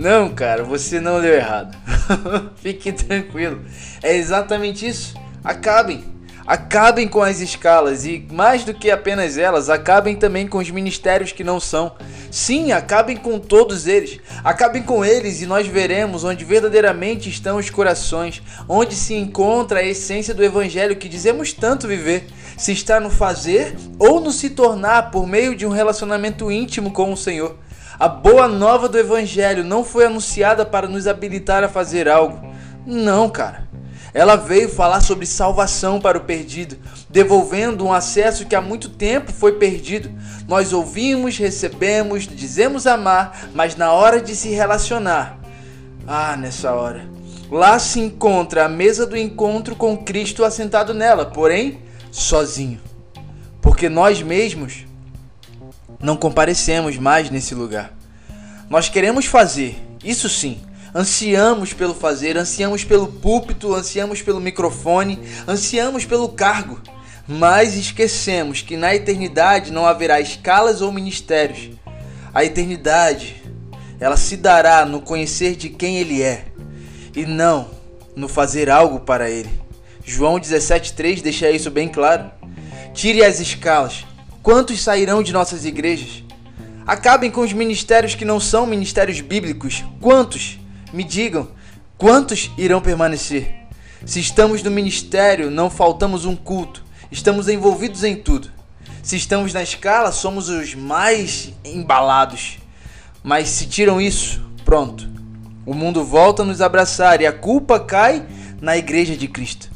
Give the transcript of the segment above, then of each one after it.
Não, cara, você não deu errado. Fique tranquilo. É exatamente isso. Acabem. Acabem com as escalas e, mais do que apenas elas, acabem também com os ministérios que não são. Sim, acabem com todos eles. Acabem com eles e nós veremos onde verdadeiramente estão os corações, onde se encontra a essência do evangelho que dizemos tanto viver. Se está no fazer ou no se tornar por meio de um relacionamento íntimo com o Senhor. A boa nova do evangelho não foi anunciada para nos habilitar a fazer algo. Não, cara. Ela veio falar sobre salvação para o perdido, devolvendo um acesso que há muito tempo foi perdido. Nós ouvimos, recebemos, dizemos amar, mas na hora de se relacionar, ah, nessa hora, lá se encontra a mesa do encontro com Cristo assentado nela, porém sozinho. Porque nós mesmos não comparecemos mais nesse lugar. Nós queremos fazer, isso sim, Ansiamos pelo fazer, ansiamos pelo púlpito, ansiamos pelo microfone, ansiamos pelo cargo, mas esquecemos que na eternidade não haverá escalas ou ministérios. A eternidade, ela se dará no conhecer de quem ele é e não no fazer algo para ele. João 17:3 deixa isso bem claro. Tire as escalas. Quantos sairão de nossas igrejas? Acabem com os ministérios que não são ministérios bíblicos. Quantos? Me digam, quantos irão permanecer? Se estamos no ministério, não faltamos um culto, estamos envolvidos em tudo. Se estamos na escala, somos os mais embalados. Mas se tiram isso, pronto. O mundo volta a nos abraçar e a culpa cai na igreja de Cristo.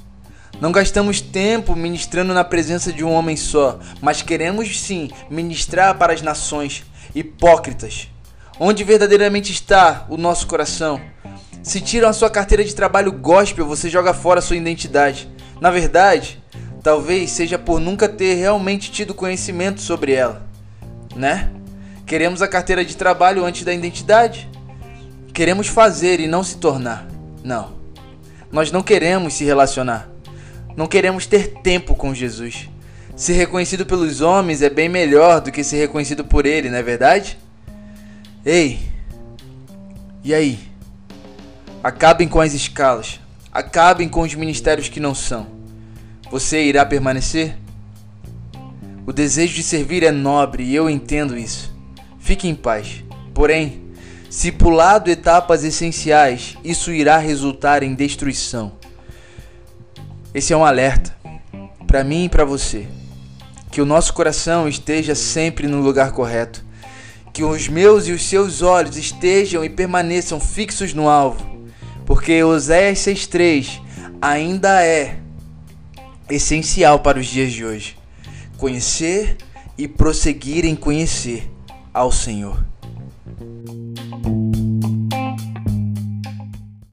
Não gastamos tempo ministrando na presença de um homem só, mas queremos sim ministrar para as nações hipócritas Onde verdadeiramente está o nosso coração? Se tiram a sua carteira de trabalho gospel, você joga fora a sua identidade. Na verdade, talvez seja por nunca ter realmente tido conhecimento sobre ela, né? Queremos a carteira de trabalho antes da identidade. Queremos fazer e não se tornar. Não. Nós não queremos se relacionar. Não queremos ter tempo com Jesus. Ser reconhecido pelos homens é bem melhor do que ser reconhecido por ele, não é verdade? Ei, e aí? Acabem com as escalas, acabem com os ministérios que não são. Você irá permanecer? O desejo de servir é nobre e eu entendo isso. Fique em paz. Porém, se pulado etapas essenciais, isso irá resultar em destruição. Esse é um alerta para mim e para você. Que o nosso coração esteja sempre no lugar correto que os meus e os seus olhos estejam e permaneçam fixos no alvo, porque Oséias 6,3 ainda é essencial para os dias de hoje. Conhecer e prosseguir em conhecer ao Senhor.